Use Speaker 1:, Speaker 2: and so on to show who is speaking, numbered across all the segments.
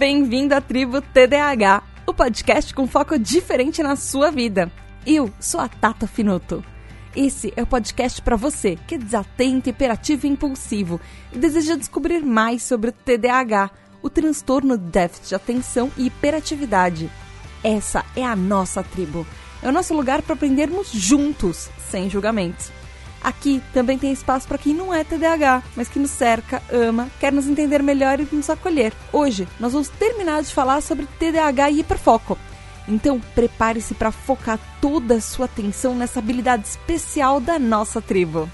Speaker 1: Bem-vindo à tribo TDAH, o podcast com foco diferente na sua vida. Eu sou a Tata Finuto. Esse é o podcast para você que é desatento, hiperativo e impulsivo e deseja descobrir mais sobre o TDAH, o transtorno déficit de atenção e hiperatividade. Essa é a nossa tribo. É o nosso lugar para aprendermos juntos, sem julgamentos. Aqui também tem espaço para quem não é TDAH, mas que nos cerca, ama, quer nos entender melhor e nos acolher. Hoje nós vamos terminar de falar sobre TDAH e hiperfoco. Então prepare-se para focar toda a sua atenção nessa habilidade especial da nossa tribo.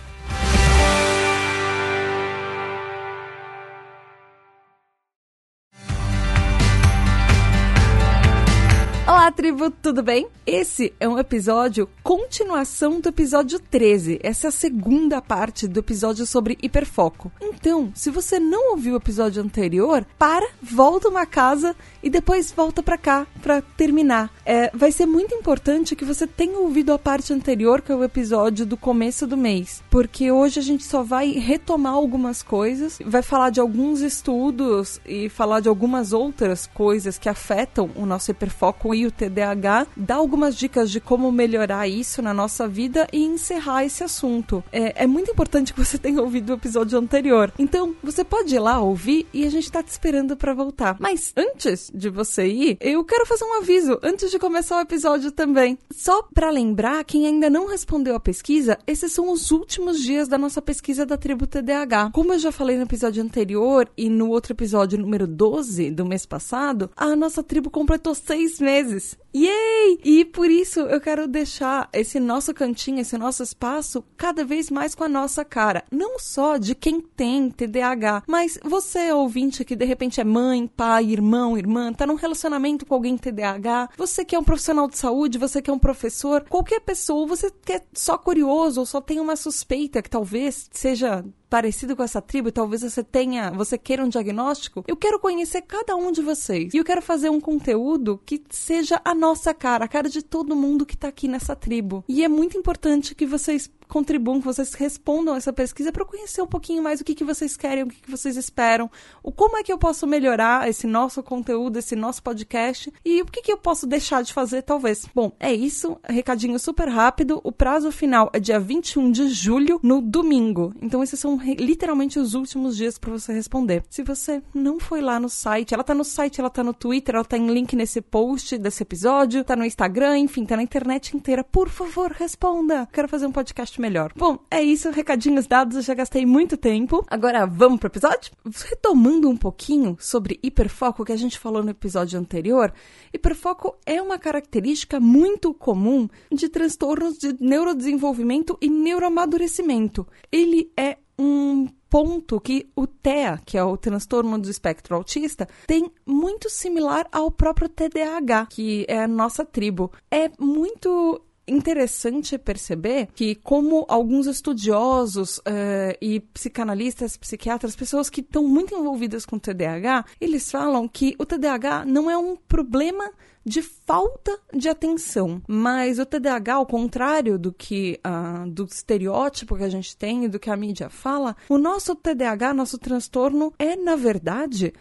Speaker 1: Olá, tribo, tudo bem? Esse é um episódio continuação do episódio 13. Essa é a segunda parte do episódio sobre hiperfoco. Então, se você não ouviu o episódio anterior, para, volta uma casa e depois volta para cá para terminar. É, vai ser muito importante que você tenha ouvido a parte anterior, que é o episódio do começo do mês, porque hoje a gente só vai retomar algumas coisas, vai falar de alguns estudos e falar de algumas outras coisas que afetam o nosso hiperfoco e o TDAH, dar algumas dicas de como melhorar isso na nossa vida e encerrar esse assunto. É, é muito importante que você tenha ouvido o episódio anterior. Então, você pode ir lá ouvir e a gente tá te esperando para voltar. Mas antes de você ir, eu quero fazer um aviso antes de começar o episódio também. Só para lembrar, quem ainda não respondeu a pesquisa, esses são os últimos dias da nossa pesquisa da tribo TDAH. Como eu já falei no episódio anterior e no outro episódio número 12 do mês passado, a nossa tribo completou seis meses meses. Yay! E por isso eu quero deixar esse nosso cantinho, esse nosso espaço cada vez mais com a nossa cara. Não só de quem tem TDAH, mas você, ouvinte, que de repente é mãe, pai, irmão, irmã, tá num relacionamento com alguém TDAH, você que é um profissional de saúde, você que é um professor, qualquer pessoa, você que é só curioso ou só tem uma suspeita que talvez seja parecido com essa tribo talvez você tenha, você queira um diagnóstico, eu quero conhecer cada um de vocês. E eu quero fazer um conteúdo que seja a nossa cara, a cara de todo mundo que tá aqui nessa tribo. E é muito importante que vocês contribuam, que vocês respondam essa pesquisa para conhecer um pouquinho mais o que, que vocês querem, o que, que vocês esperam, o como é que eu posso melhorar esse nosso conteúdo, esse nosso podcast e o que, que eu posso deixar de fazer, talvez. Bom, é isso. Recadinho super rápido. O prazo final é dia 21 de julho, no domingo. Então, esses são literalmente os últimos dias para você responder. Se você não foi lá no site, ela tá no site, ela tá no Twitter, ela tá em link nesse post desse episódio, tá no Instagram, enfim, tá na internet inteira. Por favor, responda. Quero fazer um podcast melhor. Bom, é isso, recadinhos dados, eu já gastei muito tempo. Agora vamos pro episódio? Retomando um pouquinho sobre hiperfoco que a gente falou no episódio anterior, hiperfoco é uma característica muito comum de transtornos de neurodesenvolvimento e neuroamadurecimento. Ele é um ponto que o TEA, que é o transtorno do espectro autista, tem muito similar ao próprio TDAH, que é a nossa tribo. É muito interessante perceber que, como alguns estudiosos uh, e psicanalistas, psiquiatras, pessoas que estão muito envolvidas com TDAH, eles falam que o TDAH não é um problema de falta de atenção. Mas o TDAH, ao contrário do que uh, do estereótipo que a gente tem e do que a mídia fala, o nosso TDAH, nosso transtorno, é, na verdade,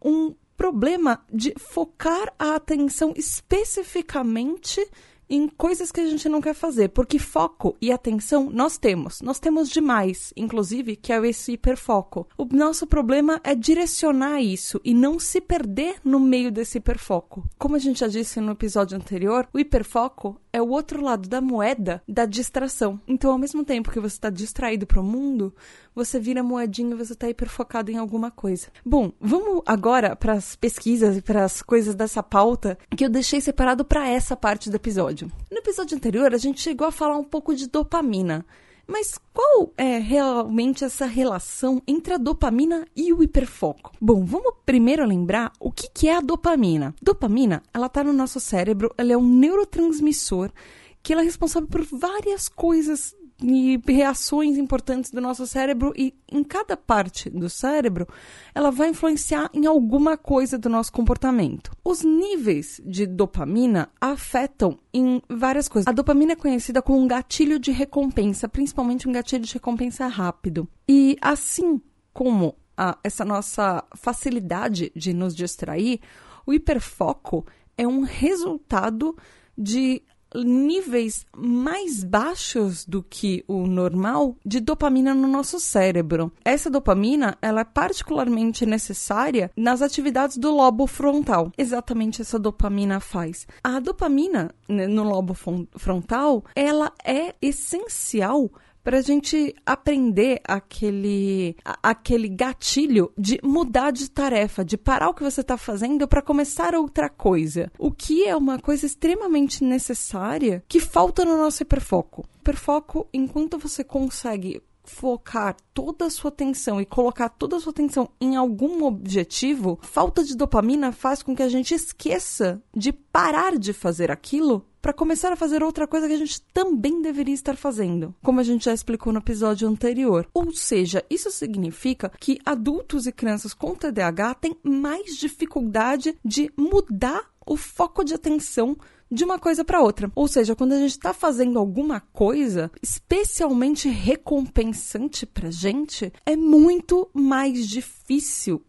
Speaker 1: um problema de focar a atenção especificamente em coisas que a gente não quer fazer, porque foco e atenção nós temos, nós temos demais, inclusive que é esse hiperfoco. O nosso problema é direcionar isso e não se perder no meio desse hiperfoco. Como a gente já disse no episódio anterior, o hiperfoco é o outro lado da moeda da distração. Então, ao mesmo tempo que você está distraído para o mundo, você vira moedinha e você está hiperfocado em alguma coisa. Bom, vamos agora para as pesquisas e para as coisas dessa pauta que eu deixei separado para essa parte do episódio. No episódio anterior, a gente chegou a falar um pouco de dopamina. Mas qual é realmente essa relação entre a dopamina e o hiperfoco? Bom, vamos primeiro lembrar o que, que é a dopamina. Dopamina, ela está no nosso cérebro, ela é um neurotransmissor que ela é responsável por várias coisas e reações importantes do nosso cérebro e em cada parte do cérebro ela vai influenciar em alguma coisa do nosso comportamento. Os níveis de dopamina afetam em várias coisas. A dopamina é conhecida como um gatilho de recompensa, principalmente um gatilho de recompensa rápido. E assim como a, essa nossa facilidade de nos distrair, o hiperfoco é um resultado de níveis mais baixos do que o normal de dopamina no nosso cérebro. Essa dopamina, ela é particularmente necessária nas atividades do lobo frontal. Exatamente essa dopamina faz. A dopamina né, no lobo frontal, ela é essencial para a gente aprender aquele, aquele gatilho de mudar de tarefa, de parar o que você está fazendo para começar outra coisa. O que é uma coisa extremamente necessária que falta no nosso hiperfoco. Hiperfoco, enquanto você consegue focar toda a sua atenção e colocar toda a sua atenção em algum objetivo, falta de dopamina faz com que a gente esqueça de parar de fazer aquilo para começar a fazer outra coisa que a gente também deveria estar fazendo, como a gente já explicou no episódio anterior. Ou seja, isso significa que adultos e crianças com TDAH têm mais dificuldade de mudar o foco de atenção de uma coisa para outra. Ou seja, quando a gente está fazendo alguma coisa especialmente recompensante para gente, é muito mais difícil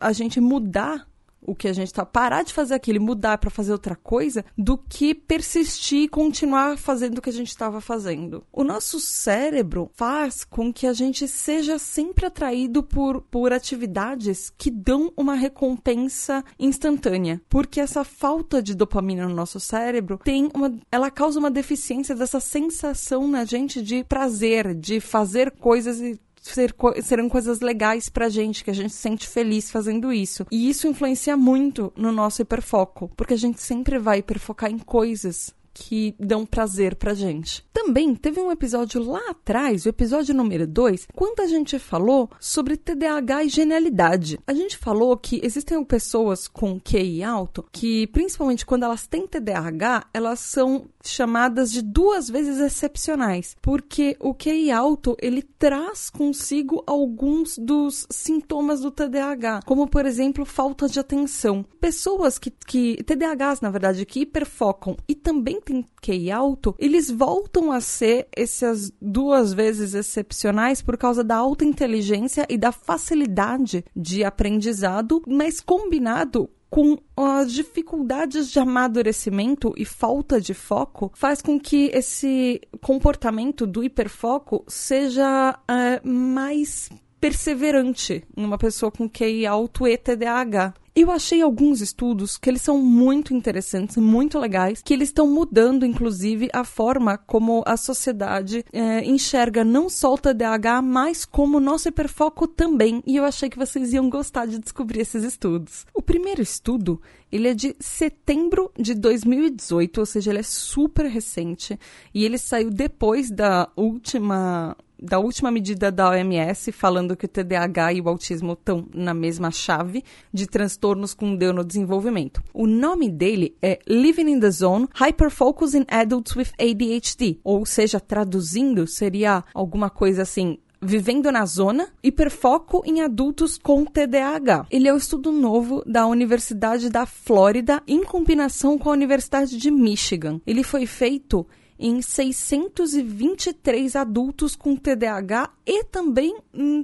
Speaker 1: a gente mudar o que a gente está parar de fazer aquilo e mudar para fazer outra coisa do que persistir e continuar fazendo o que a gente estava fazendo. O nosso cérebro faz com que a gente seja sempre atraído por, por atividades que dão uma recompensa instantânea, porque essa falta de dopamina no nosso cérebro tem uma, ela causa uma deficiência dessa sensação na gente de prazer, de fazer coisas e ser, serão coisas legais pra gente, que a gente se sente feliz fazendo isso. E isso influencia muito no nosso hiperfoco, porque a gente sempre vai hiperfocar em coisas que dão prazer pra gente. Também teve um episódio lá atrás, o episódio número 2, quando a gente falou sobre TDAH e genialidade. A gente falou que existem pessoas com QI alto que, principalmente quando elas têm TDAH, elas são chamadas de duas vezes excepcionais, porque o QI alto ele traz consigo alguns dos sintomas do TDAH, como por exemplo falta de atenção. Pessoas que, que TDAHs, na verdade, que hiperfocam e também têm QI alto, eles voltam a ser essas duas vezes excepcionais por causa da alta inteligência e da facilidade de aprendizado, mas combinado com as dificuldades de amadurecimento e falta de foco, faz com que esse comportamento do hiperfoco seja é, mais perseverante em uma pessoa com QI alto e TDAH. Eu achei alguns estudos que eles são muito interessantes, muito legais, que eles estão mudando, inclusive, a forma como a sociedade é, enxerga não só o TDAH, mas como o nosso hiperfoco também. E eu achei que vocês iam gostar de descobrir esses estudos. O primeiro estudo, ele é de setembro de 2018, ou seja, ele é super recente e ele saiu depois da última da última medida da OMS, falando que o TDAH e o autismo estão na mesma chave de transtornos com neurodesenvolvimento. O nome dele é Living in the Zone Hyperfocus in Adults with ADHD, ou seja, traduzindo, seria alguma coisa assim, Vivendo na Zona, hiperfoco em adultos com TDAH. Ele é um estudo novo da Universidade da Flórida em combinação com a Universidade de Michigan. Ele foi feito em 623 adultos com TDAH e também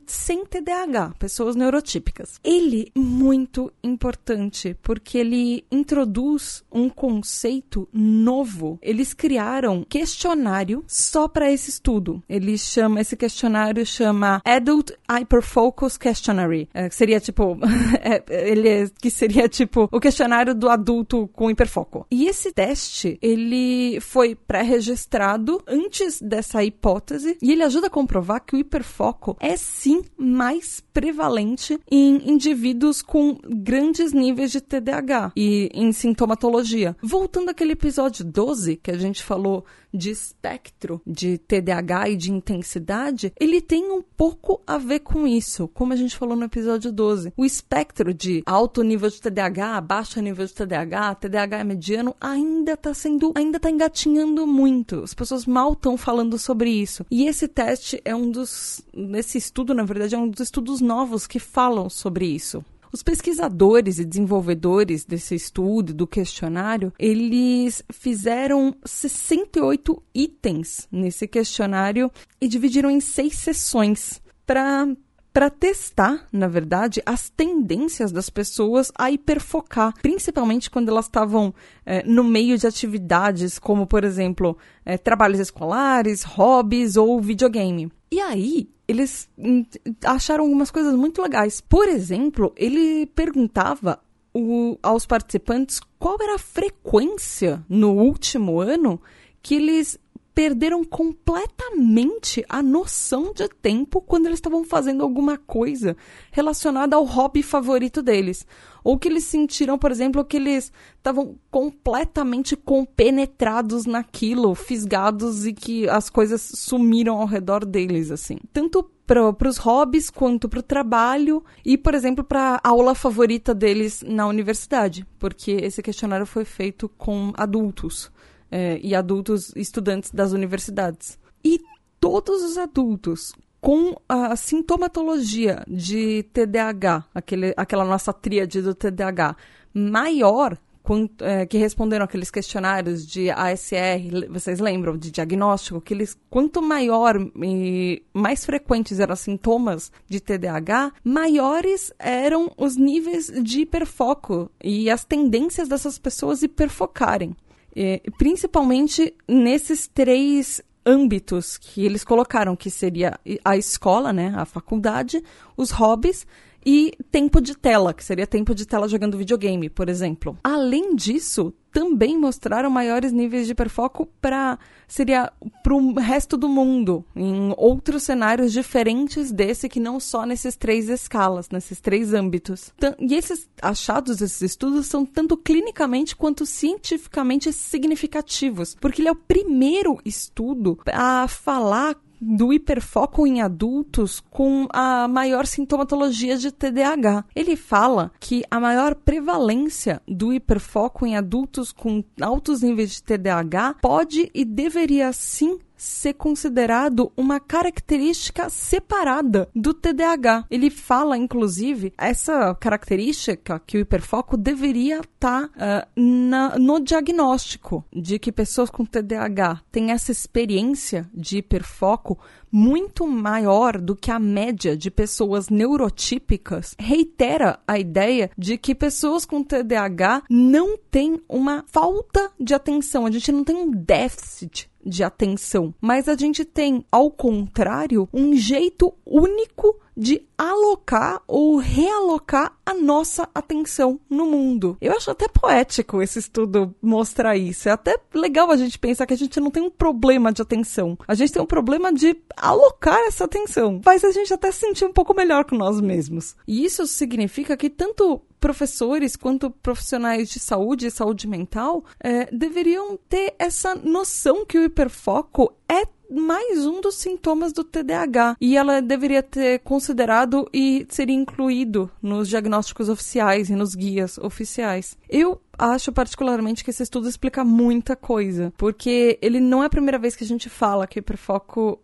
Speaker 1: sem TDAH, pessoas neurotípicas. Ele muito importante porque ele introduz um conceito novo. Eles criaram questionário só para esse estudo. Ele chama esse questionário chama Adult Hyperfocus Questionary, é, seria tipo é, ele é, que seria tipo o questionário do adulto com hiperfoco. E esse teste ele foi pré-registrado registrado antes dessa hipótese e ele ajuda a comprovar que o hiperfoco é sim mais prevalente em indivíduos com grandes níveis de TDAH e em sintomatologia. Voltando àquele episódio 12 que a gente falou de espectro de TDAH e de intensidade, ele tem um pouco a ver com isso, como a gente falou no episódio 12. O espectro de alto nível de TDAH, baixo nível de TDAH, TDAH mediano, ainda está sendo, ainda está engatinhando muito. As pessoas mal estão falando sobre isso. E esse teste é um dos, esse estudo, na verdade, é um dos estudos novos que falam sobre isso. Os pesquisadores e desenvolvedores desse estudo, do questionário, eles fizeram 68 itens nesse questionário e dividiram em seis sessões para para testar, na verdade, as tendências das pessoas a hiperfocar, principalmente quando elas estavam é, no meio de atividades como, por exemplo, é, trabalhos escolares, hobbies ou videogame. E aí, eles hum, acharam algumas coisas muito legais. Por exemplo, ele perguntava o, aos participantes qual era a frequência no último ano que eles perderam completamente a noção de tempo quando eles estavam fazendo alguma coisa relacionada ao hobby favorito deles. Ou que eles sentiram, por exemplo, que eles estavam completamente compenetrados naquilo, fisgados e que as coisas sumiram ao redor deles, assim. Tanto para os hobbies quanto para o trabalho e, por exemplo, para a aula favorita deles na universidade, porque esse questionário foi feito com adultos é, e adultos estudantes das universidades. E todos os adultos com a sintomatologia de TDAH, aquele, aquela nossa tríade do TDAH, maior quanto, é, que responderam aqueles questionários de ASR, vocês lembram, de diagnóstico, que eles, quanto maior e mais frequentes eram os sintomas de TDAH, maiores eram os níveis de hiperfoco e as tendências dessas pessoas hiperfocarem. É, principalmente nesses três âmbitos que eles colocaram, que seria a escola, né, a faculdade, os hobbies e tempo de tela, que seria tempo de tela jogando videogame, por exemplo. Além disso, também mostraram maiores níveis de hiperfoco para seria para o resto do mundo, em outros cenários diferentes desse que não só nesses três escalas, nesses três âmbitos. E esses achados desses estudos são tanto clinicamente quanto cientificamente significativos, porque ele é o primeiro estudo a falar do hiperfoco em adultos com a maior sintomatologia de TDAH. Ele fala que a maior prevalência do hiperfoco em adultos com altos níveis de TDAH pode e deveria sim ser considerado uma característica separada do TDAH. Ele fala, inclusive, essa característica que o hiperfoco deveria estar tá, uh, no diagnóstico de que pessoas com TDAH têm essa experiência de hiperfoco muito maior do que a média de pessoas neurotípicas, reitera a ideia de que pessoas com TDAH não têm uma falta de atenção, a gente não tem um déficit de atenção, mas a gente tem, ao contrário, um jeito único de alocar ou realocar a nossa atenção no mundo. Eu acho até poético esse estudo mostrar isso. É até legal a gente pensar que a gente não tem um problema de atenção. A gente tem um problema de alocar essa atenção. Faz a gente até se sentir um pouco melhor com nós mesmos. E isso significa que tanto professores quanto profissionais de saúde e saúde mental é, deveriam ter essa noção que o hiperfoco é mais um dos sintomas do TDAH e ela deveria ter considerado e ser incluído nos diagnósticos oficiais e nos guias oficiais. Eu acho particularmente que esse estudo explica muita coisa, porque ele não é a primeira vez que a gente fala que o hiperfoco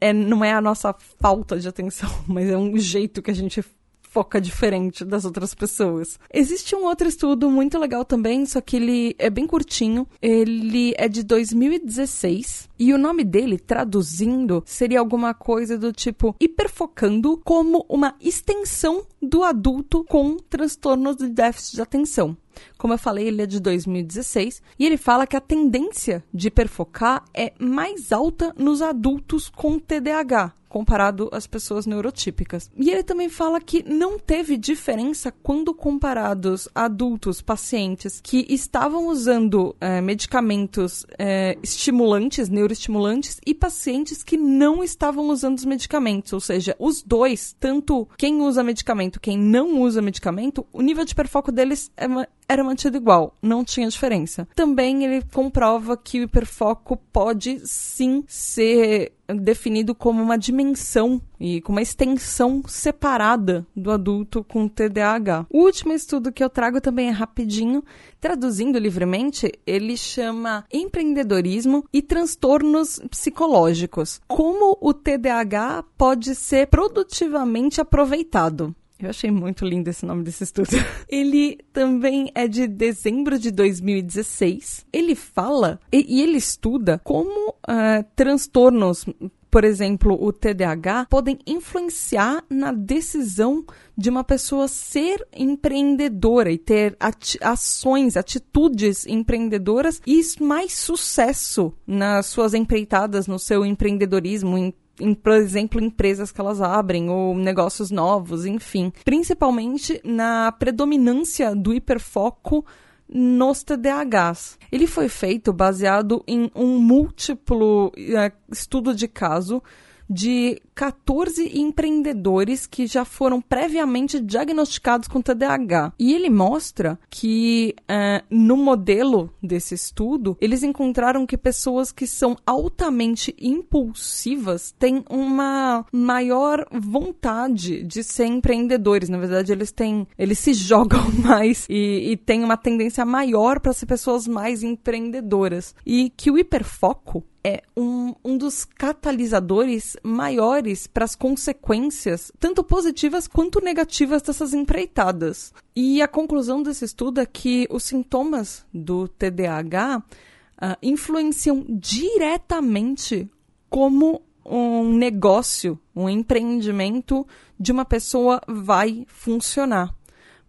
Speaker 1: é, não é a nossa falta de atenção, mas é um jeito que a gente foca diferente das outras pessoas. Existe um outro estudo muito legal também, só que ele é bem curtinho. Ele é de 2016 e o nome dele, traduzindo, seria alguma coisa do tipo hiperfocando como uma extensão do adulto com transtornos de déficit de atenção. Como eu falei, ele é de 2016 e ele fala que a tendência de hiperfocar é mais alta nos adultos com TDAH, comparado às pessoas neurotípicas. E ele também fala que não teve diferença quando comparados adultos, pacientes que estavam usando é, medicamentos é, estimulantes, neuroestimulantes, e pacientes que não estavam usando os medicamentos. Ou seja, os dois, tanto quem usa medicamento, quem não usa medicamento, o nível de hiperfoco deles é era mantido igual, não tinha diferença. Também ele comprova que o hiperfoco pode sim ser definido como uma dimensão e com uma extensão separada do adulto com TDAH. O último estudo que eu trago também é rapidinho, traduzindo livremente, ele chama Empreendedorismo e Transtornos Psicológicos. Como o TDAH pode ser produtivamente aproveitado. Eu achei muito lindo esse nome desse estudo. Ele também é de dezembro de 2016. Ele fala e, e ele estuda como uh, transtornos por exemplo, o TDAH, podem influenciar na decisão de uma pessoa ser empreendedora e ter ati ações, atitudes empreendedoras e mais sucesso nas suas empreitadas, no seu empreendedorismo, em em, por exemplo, empresas que elas abrem ou negócios novos, enfim. Principalmente na predominância do hiperfoco nos TDAHs. Ele foi feito baseado em um múltiplo é, estudo de caso de 14 empreendedores que já foram previamente diagnosticados com TDAH. E ele mostra que é, no modelo desse estudo, eles encontraram que pessoas que são altamente impulsivas têm uma maior vontade de ser empreendedores. Na verdade, eles têm, eles se jogam mais e, e têm uma tendência maior para ser pessoas mais empreendedoras. E que o hiperfoco é um, um dos catalisadores maiores para as consequências, tanto positivas quanto negativas dessas empreitadas. E a conclusão desse estudo é que os sintomas do TDAH uh, influenciam diretamente como um negócio, um empreendimento de uma pessoa vai funcionar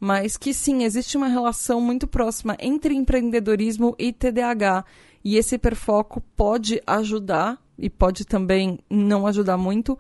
Speaker 1: mas que sim, existe uma relação muito próxima entre empreendedorismo e TDAH. E esse hiperfoco pode ajudar e pode também não ajudar muito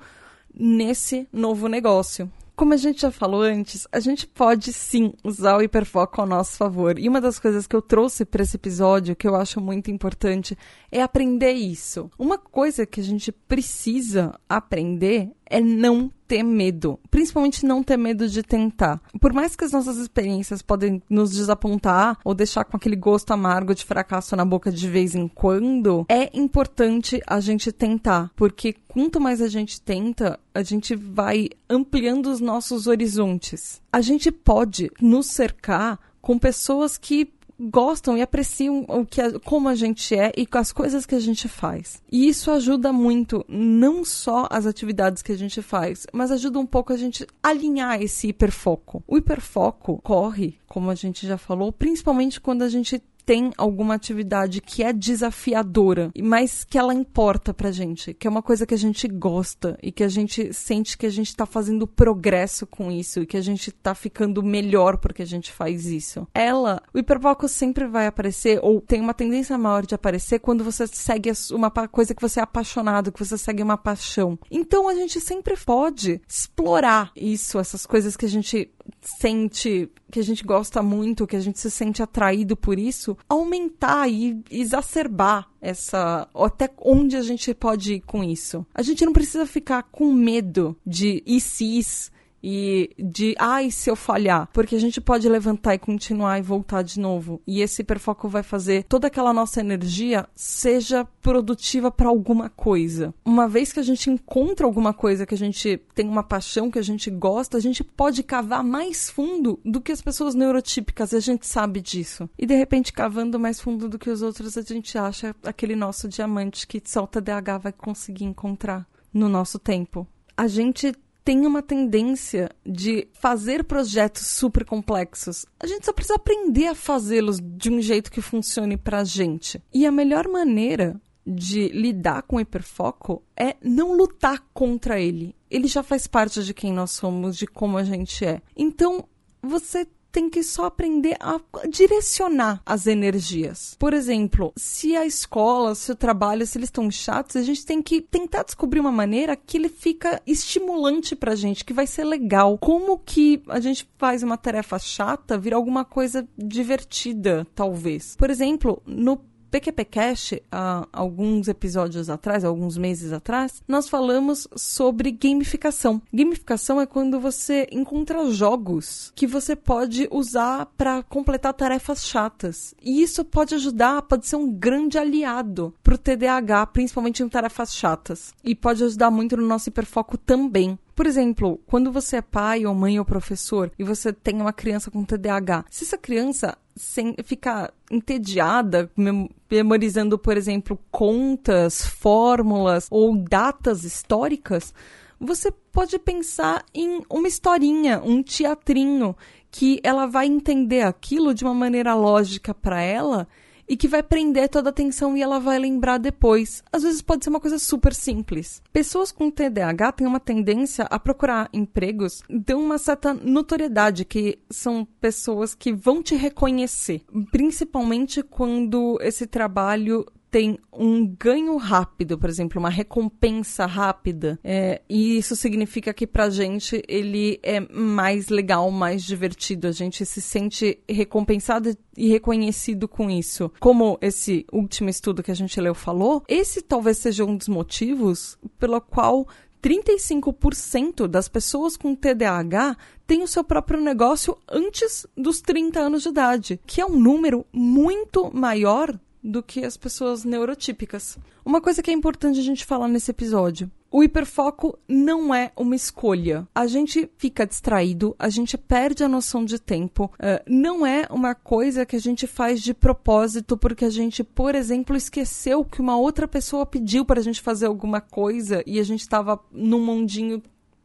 Speaker 1: nesse novo negócio. Como a gente já falou antes, a gente pode sim usar o hiperfoco ao nosso favor. E uma das coisas que eu trouxe para esse episódio, que eu acho muito importante, é aprender isso. Uma coisa que a gente precisa aprender é não ter medo, principalmente não ter medo de tentar. Por mais que as nossas experiências podem nos desapontar ou deixar com aquele gosto amargo de fracasso na boca de vez em quando, é importante a gente tentar, porque quanto mais a gente tenta, a gente vai ampliando os nossos horizontes. A gente pode nos cercar com pessoas que gostam e apreciam o que a, como a gente é e as coisas que a gente faz. E isso ajuda muito, não só as atividades que a gente faz, mas ajuda um pouco a gente alinhar esse hiperfoco. O hiperfoco corre, como a gente já falou, principalmente quando a gente tem alguma atividade que é desafiadora, mas que ela importa pra gente, que é uma coisa que a gente gosta e que a gente sente que a gente tá fazendo progresso com isso e que a gente tá ficando melhor porque a gente faz isso. Ela, o hiperfoco sempre vai aparecer ou tem uma tendência maior de aparecer quando você segue uma coisa que você é apaixonado, que você segue uma paixão. Então a gente sempre pode explorar isso, essas coisas que a gente sente que a gente gosta muito, que a gente se sente atraído por isso, aumentar e exacerbar essa. até onde a gente pode ir com isso. A gente não precisa ficar com medo de e se e de ai se eu falhar, porque a gente pode levantar e continuar e voltar de novo. E esse hiperfoco vai fazer toda aquela nossa energia seja produtiva para alguma coisa. Uma vez que a gente encontra alguma coisa que a gente tem uma paixão que a gente gosta, a gente pode cavar mais fundo do que as pessoas neurotípicas, e a gente sabe disso. E de repente cavando mais fundo do que os outros, a gente acha aquele nosso diamante que o TDAH vai conseguir encontrar no nosso tempo. A gente tem uma tendência de fazer projetos super complexos. A gente só precisa aprender a fazê-los de um jeito que funcione pra gente. E a melhor maneira de lidar com o hiperfoco é não lutar contra ele. Ele já faz parte de quem nós somos, de como a gente é. Então, você tem que só aprender a direcionar as energias. Por exemplo, se a escola, se o trabalho, se eles estão chatos, a gente tem que tentar descobrir uma maneira que ele fica estimulante pra gente, que vai ser legal. Como que a gente faz uma tarefa chata virar alguma coisa divertida, talvez. Por exemplo, no PQPcast, há alguns episódios atrás, alguns meses atrás, nós falamos sobre gamificação. Gamificação é quando você encontra jogos que você pode usar para completar tarefas chatas. E isso pode ajudar, pode ser um grande aliado para o TDAH, principalmente em tarefas chatas. E pode ajudar muito no nosso hiperfoco também. Por exemplo, quando você é pai ou mãe ou professor e você tem uma criança com TDAH, se essa criança sem, ficar entediada, memorizando, por exemplo, contas, fórmulas ou datas históricas, você pode pensar em uma historinha, um teatrinho, que ela vai entender aquilo de uma maneira lógica para ela e que vai prender toda a atenção e ela vai lembrar depois. Às vezes pode ser uma coisa super simples. Pessoas com TDAH têm uma tendência a procurar empregos de uma certa notoriedade, que são pessoas que vão te reconhecer, principalmente quando esse trabalho tem um ganho rápido, por exemplo, uma recompensa rápida, é, e isso significa que pra gente ele é mais legal, mais divertido, a gente se sente recompensado e reconhecido com isso. Como esse último estudo que a gente leu falou, esse talvez seja um dos motivos pelo qual 35% das pessoas com TDAH têm o seu próprio negócio antes dos 30 anos de idade, que é um número muito maior do que as pessoas neurotípicas. Uma coisa que é importante a gente falar nesse episódio. O hiperfoco não é uma escolha. A gente fica distraído, a gente perde a noção de tempo. Uh, não é uma coisa que a gente faz de propósito porque a gente, por exemplo, esqueceu que uma outra pessoa pediu para a gente fazer alguma coisa e a gente estava num mundinho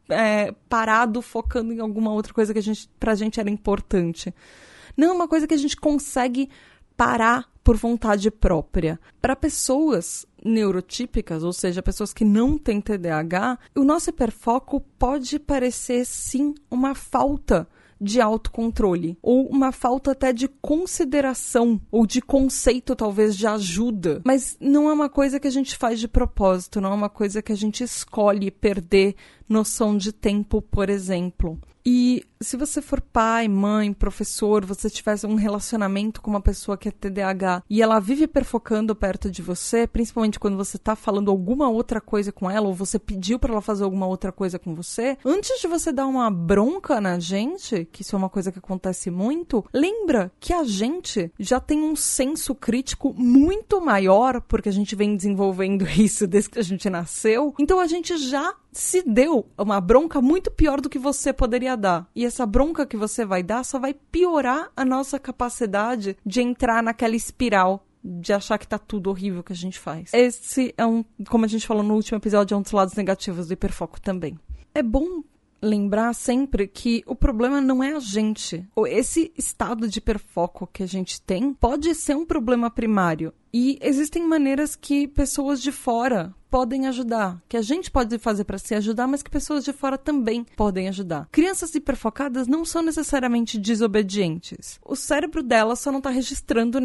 Speaker 1: é, parado focando em alguma outra coisa que a gente, pra gente era importante. Não é uma coisa que a gente consegue parar por vontade própria. Para pessoas neurotípicas, ou seja, pessoas que não têm TDAH, o nosso hiperfoco pode parecer sim uma falta de autocontrole, ou uma falta até de consideração, ou de conceito, talvez, de ajuda. Mas não é uma coisa que a gente faz de propósito, não é uma coisa que a gente escolhe perder noção de tempo, por exemplo. E se você for pai, mãe, professor, você tivesse um relacionamento com uma pessoa que é TDAH e ela vive perfocando perto de você, principalmente quando você está falando alguma outra coisa com ela ou você pediu para ela fazer alguma outra coisa com você, antes de você dar uma bronca na gente, que isso é uma coisa que acontece muito, lembra que a gente já tem um senso crítico muito maior, porque a gente vem desenvolvendo isso desde que a gente nasceu. Então a gente já se deu uma bronca muito pior do que você poderia dar. E essa bronca que você vai dar só vai piorar a nossa capacidade de entrar naquela espiral de achar que tá tudo horrível que a gente faz. Esse é um, como a gente falou no último episódio, é um dos lados negativos do hiperfoco também. É bom lembrar sempre que o problema não é a gente. Esse estado de hiperfoco que a gente tem pode ser um problema primário. E existem maneiras que pessoas de fora podem ajudar, que a gente pode fazer para se ajudar, mas que pessoas de fora também podem ajudar. Crianças hiperfocadas não são necessariamente desobedientes. O cérebro delas só não está registrando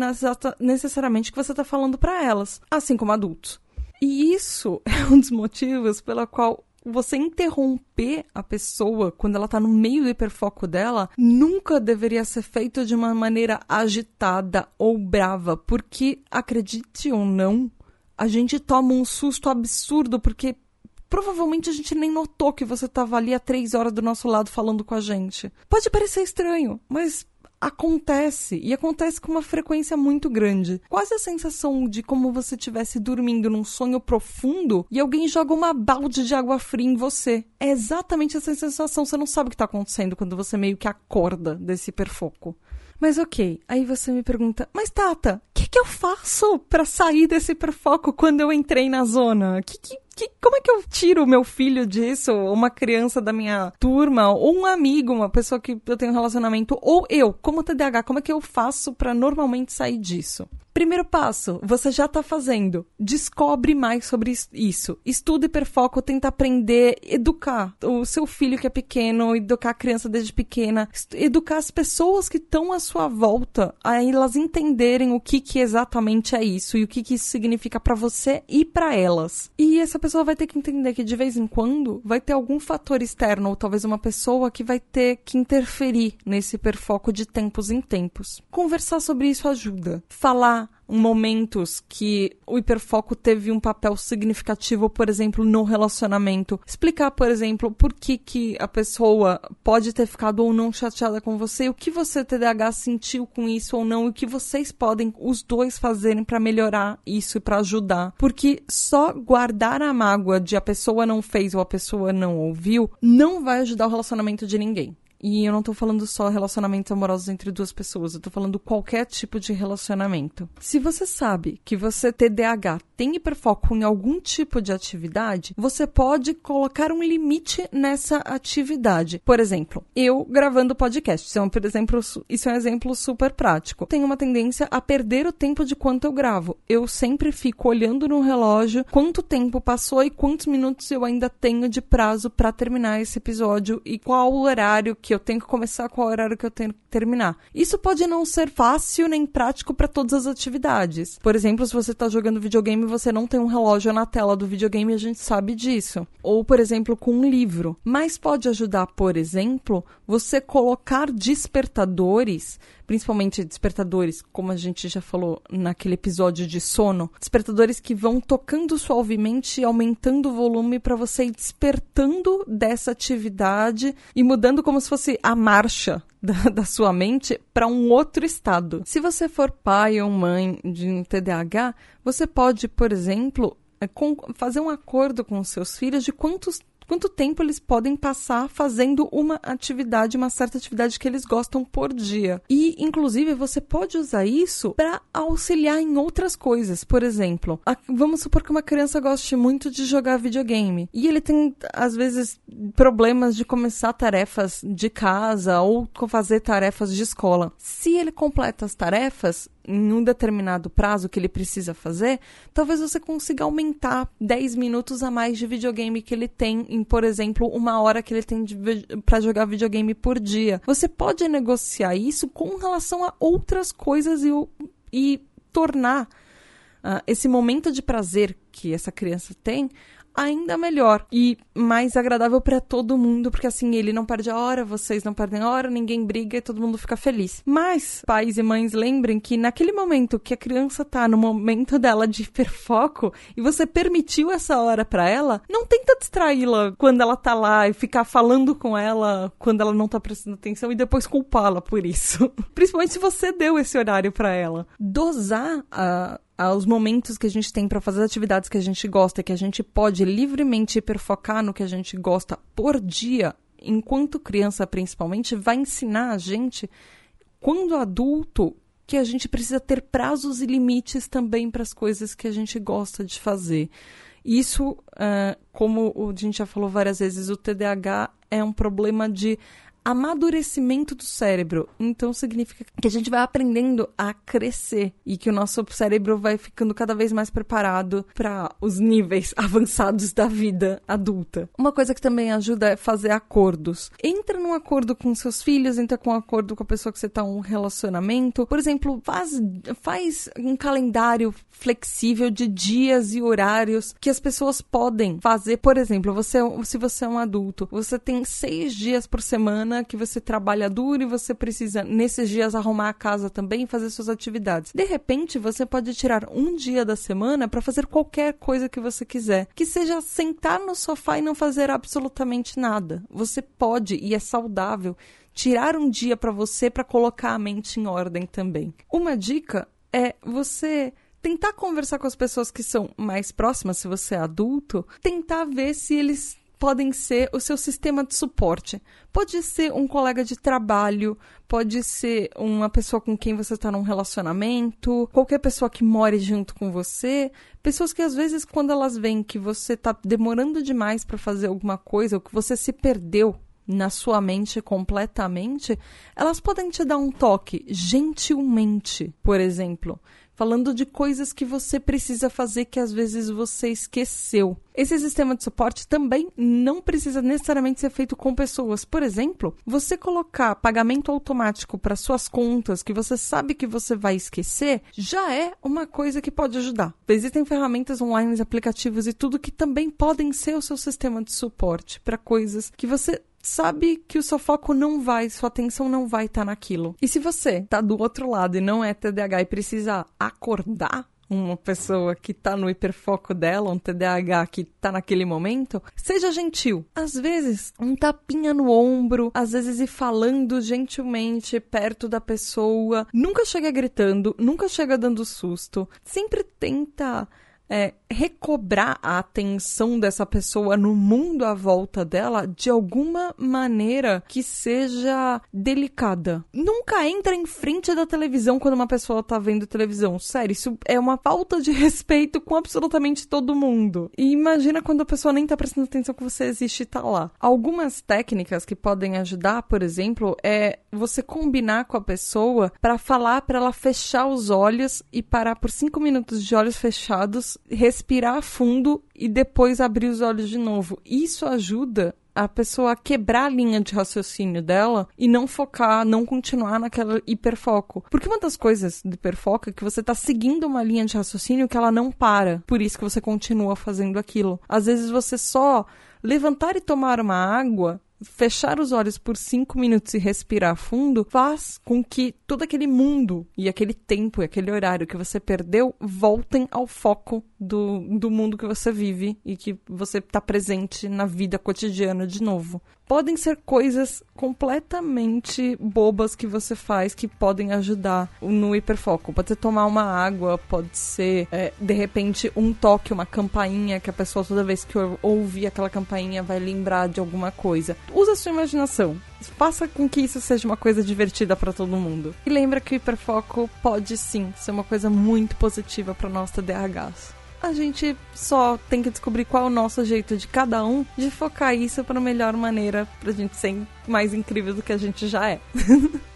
Speaker 1: necessariamente o que você está falando para elas, assim como adultos. E isso é um dos motivos pela qual você interromper a pessoa quando ela tá no meio do hiperfoco dela nunca deveria ser feito de uma maneira agitada ou brava, porque acredite ou não, a gente toma um susto absurdo porque provavelmente a gente nem notou que você estava ali há três horas do nosso lado falando com a gente. Pode parecer estranho, mas acontece e acontece com uma frequência muito grande. Quase a sensação de como você estivesse dormindo num sonho profundo e alguém joga uma balde de água fria em você. É exatamente essa sensação. Você não sabe o que está acontecendo quando você meio que acorda desse hiperfoco. Mas ok, aí você me pergunta, mas Tata, o que, que eu faço para sair desse hiperfoco quando eu entrei na zona? Que, que, que, como é que eu tiro o meu filho disso? Uma criança da minha turma, ou um amigo, uma pessoa que eu tenho um relacionamento, ou eu, como TDAH, como é que eu faço para normalmente sair disso? Primeiro passo, você já está fazendo. Descobre mais sobre isso. Estuda hiperfoco, tenta aprender, educar o seu filho que é pequeno, educar a criança desde pequena, educar as pessoas que estão à sua volta, a elas entenderem o que, que exatamente é isso e o que, que isso significa para você e para elas. E essa pessoa vai ter que entender que de vez em quando vai ter algum fator externo, ou talvez uma pessoa que vai ter que interferir nesse hiperfoco de tempos em tempos. Conversar sobre isso ajuda. Falar momentos que o hiperfoco teve um papel significativo, por exemplo, no relacionamento. Explicar, por exemplo, por que, que a pessoa pode ter ficado ou não chateada com você, o que você, TDAH, sentiu com isso ou não, e o que vocês podem, os dois, fazerem para melhorar isso e para ajudar. Porque só guardar a mágoa de a pessoa não fez ou a pessoa não ouviu não vai ajudar o relacionamento de ninguém. E eu não tô falando só relacionamentos amorosos entre duas pessoas, eu tô falando qualquer tipo de relacionamento. Se você sabe que você TDAH tem hiperfoco em algum tipo de atividade, você pode colocar um limite nessa atividade. Por exemplo, eu gravando podcast, isso é um, por exemplo, isso é um exemplo super prático. Tenho uma tendência a perder o tempo de quanto eu gravo. Eu sempre fico olhando no relógio quanto tempo passou e quantos minutos eu ainda tenho de prazo para terminar esse episódio e qual o horário que eu tenho que começar, qual horário que eu tenho que terminar. Isso pode não ser fácil nem prático para todas as atividades. Por exemplo, se você está jogando videogame, você não tem um relógio na tela do videogame, a gente sabe disso. Ou, por exemplo, com um livro. Mas pode ajudar, por exemplo, você colocar despertadores principalmente despertadores, como a gente já falou naquele episódio de sono, despertadores que vão tocando suavemente aumentando o volume para você ir despertando dessa atividade e mudando como se fosse a marcha da, da, sua mente para um outro estado. Se você for pai ou mãe de um TDAH, você pode, por exemplo, é, fazer um acordo com seus filhos de quantos quanto tempo eles podem passar fazendo uma atividade, uma certa atividade que eles gostam por dia. E, inclusive, você pode usar isso para auxiliar em outras coisas. Por exemplo, a, vamos supor que uma criança goste muito de jogar videogame e ele tem, às vezes, problemas de começar tarefas de casa ou fazer tarefas de escola. Se ele completa as tarefas, em um determinado prazo que ele precisa fazer, talvez você consiga aumentar 10 minutos a mais de videogame que ele tem em, por exemplo, uma hora que ele tem para jogar videogame por dia. Você pode negociar isso com relação a outras coisas e, e tornar uh, esse momento de prazer que essa criança tem ainda melhor e mais agradável para todo mundo, porque assim ele não perde a hora, vocês não perdem a hora, ninguém briga e todo mundo fica feliz. Mas, pais e mães, lembrem que naquele momento que a criança tá no momento dela de hiperfoco e você permitiu essa hora para ela, não tenta distraí-la quando ela tá lá e ficar falando com ela quando ela não tá prestando atenção e depois culpá-la por isso. Principalmente se você deu esse horário para ela. Dosar a aos momentos que a gente tem para fazer atividades que a gente gosta, que a gente pode livremente hiperfocar no que a gente gosta por dia, enquanto criança principalmente, vai ensinar a gente, quando adulto, que a gente precisa ter prazos e limites também para as coisas que a gente gosta de fazer. Isso, como a gente já falou várias vezes, o TDAH é um problema de amadurecimento do cérebro. Então significa que a gente vai aprendendo a crescer e que o nosso cérebro vai ficando cada vez mais preparado para os níveis avançados da vida adulta. Uma coisa que também ajuda é fazer acordos. Entra num acordo com seus filhos, entra com um acordo com a pessoa que você está um relacionamento. Por exemplo, faz, faz um calendário flexível de dias e horários que as pessoas podem fazer. Por exemplo, você, se você é um adulto, você tem seis dias por semana semana que você trabalha duro e você precisa, nesses dias, arrumar a casa também e fazer suas atividades. De repente, você pode tirar um dia da semana para fazer qualquer coisa que você quiser. Que seja sentar no sofá e não fazer absolutamente nada. Você pode, e é saudável, tirar um dia para você para colocar a mente em ordem também. Uma dica é você tentar conversar com as pessoas que são mais próximas, se você é adulto, tentar ver se eles podem ser o seu sistema de suporte. Pode ser um colega de trabalho, pode ser uma pessoa com quem você está num relacionamento, qualquer pessoa que more junto com você. Pessoas que às vezes, quando elas veem que você está demorando demais para fazer alguma coisa, ou que você se perdeu na sua mente completamente, elas podem te dar um toque gentilmente, por exemplo falando de coisas que você precisa fazer que às vezes você esqueceu. Esse sistema de suporte também não precisa necessariamente ser feito com pessoas. Por exemplo, você colocar pagamento automático para suas contas que você sabe que você vai esquecer, já é uma coisa que pode ajudar. Existem ferramentas online, aplicativos e tudo que também podem ser o seu sistema de suporte para coisas que você sabe que o seu foco não vai, sua atenção não vai estar tá naquilo. E se você tá do outro lado e não é TDAH e precisa acordar uma pessoa que tá no hiperfoco dela, um TDAH que tá naquele momento, seja gentil. Às vezes, um tapinha no ombro, às vezes ir falando gentilmente perto da pessoa. Nunca chega gritando, nunca chega dando susto. Sempre tenta é, recobrar a atenção dessa pessoa no mundo à volta dela de alguma maneira que seja delicada. Nunca entra em frente da televisão quando uma pessoa tá vendo televisão. Sério, isso é uma falta de respeito com absolutamente todo mundo. E imagina quando a pessoa nem tá prestando atenção que você existe e tá lá. Algumas técnicas que podem ajudar, por exemplo, é você combinar com a pessoa para falar para ela fechar os olhos e parar por cinco minutos de olhos fechados, respirar fundo e depois abrir os olhos de novo. Isso ajuda a pessoa a quebrar a linha de raciocínio dela e não focar, não continuar naquela hiperfoco. Porque uma das coisas do hiperfoco é que você tá seguindo uma linha de raciocínio que ela não para. Por isso que você continua fazendo aquilo. Às vezes você só levantar e tomar uma água fechar os olhos por cinco minutos e respirar fundo faz com que todo aquele mundo e aquele tempo e aquele horário que você perdeu voltem ao foco do, do mundo que você vive e que você está presente na vida cotidiana de novo podem ser coisas completamente bobas que você faz que podem ajudar no hiperfoco. Pode ser tomar uma água, pode ser, é, de repente, um toque, uma campainha que a pessoa, toda vez que ouvir aquela campainha, vai lembrar de alguma coisa. Usa a sua imaginação. Faça com que isso seja uma coisa divertida para todo mundo. E lembra que o hiperfoco pode sim ser uma coisa muito positiva para nós TDAHs a gente só tem que descobrir qual é o nosso jeito de cada um de focar isso para a melhor maneira pra gente ser mais incrível do que a gente já é.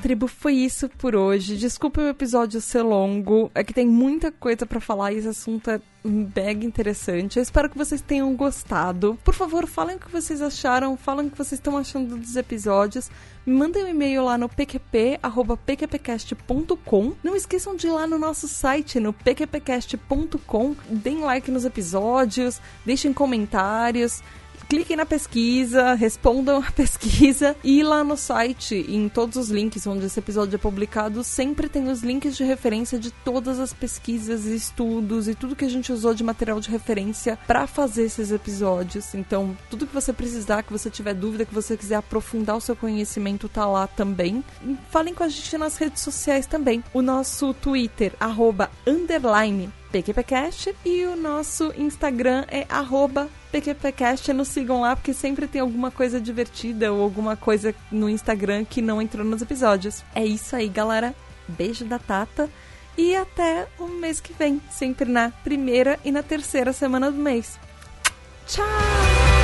Speaker 1: tribo, foi isso por hoje. Desculpa o episódio ser longo, é que tem muita coisa para falar e esse assunto é mega interessante. Eu espero que vocês tenham gostado. Por favor, falem o que vocês acharam, falem o que vocês estão achando dos episódios. Me mandem um e-mail lá no pqp@pqpcast.com. Não esqueçam de ir lá no nosso site no pqpcast.com. Deem like nos episódios, deixem comentários cliquem na pesquisa, respondam a pesquisa e lá no site, em todos os links onde esse episódio é publicado, sempre tem os links de referência de todas as pesquisas estudos e tudo que a gente usou de material de referência para fazer esses episódios. Então, tudo que você precisar, que você tiver dúvida, que você quiser aprofundar o seu conhecimento, tá lá também. Falem com a gente nas redes sociais também. O nosso Twitter, arroba, underline, PQPcast e o nosso Instagram é PQPcast. Nos sigam lá porque sempre tem alguma coisa divertida ou alguma coisa no Instagram que não entrou nos episódios. É isso aí, galera. Beijo da Tata e até o mês que vem, sempre na primeira e na terceira semana do mês. Tchau!